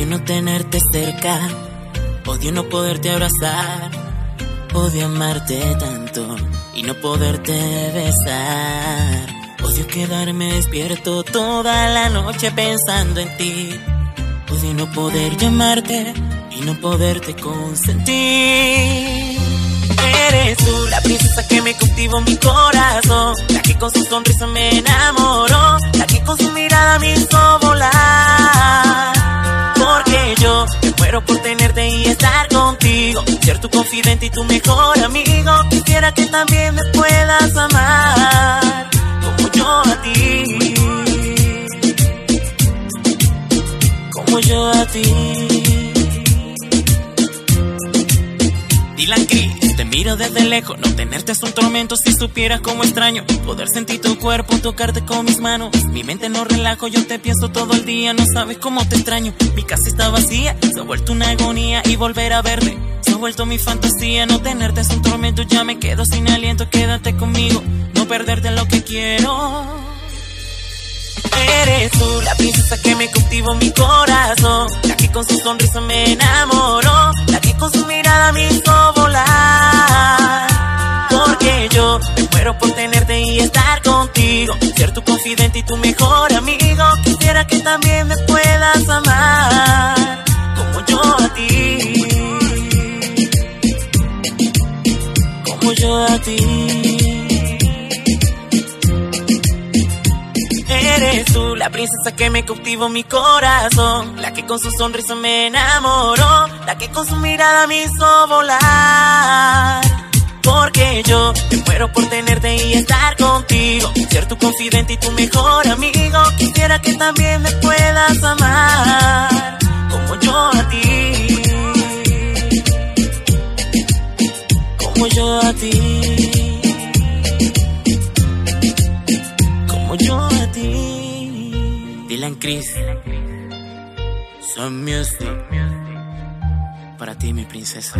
Odio no tenerte cerca, odio no poderte abrazar, odio amarte tanto y no poderte besar. Odio quedarme despierto toda la noche pensando en ti. Odio no poder llamarte y no poderte consentir. Eres tú la princesa que me cultivó mi corazón, la que con su sonrisa me enamoró, la que con su mirada me hizo volar. Muero por tenerte y estar contigo, ser tu confidente y tu mejor amigo. Quisiera que también me puedas amar, como yo a ti, como yo a ti. Dylan te miro desde lejos, no tenerte es un tormento si supieras cómo extraño poder sentir tu cuerpo, tocarte con mis manos. Mi mente no relajo, yo te pienso todo el día, no sabes cómo te extraño. Mi casa está vacía, se ha vuelto una agonía y volver a verte se ha vuelto mi fantasía. No tenerte es un tormento, ya me quedo sin aliento, quédate conmigo, no perderte lo que quiero. Eres tú la princesa que me cultivó mi corazón, la que con su sonrisa me enamoró, la que con su mirada me hizo volar. Porque yo me muero por tenerte y estar contigo, ser tu confidente y tu mejor amigo. Quisiera que también me puedas amar, como yo a ti, como yo a ti. Eres tú la princesa que me cautivó mi corazón, la que con su sonrisa me enamoró, la que con su mirada me hizo volar. Porque yo me muero por tenerte y estar contigo, ser tu confidente y tu mejor amigo. Quisiera que también me puedas amar, como yo a ti, como yo a ti. como yo a ti. Dylan Chris, son music. Para ti, mi princesa.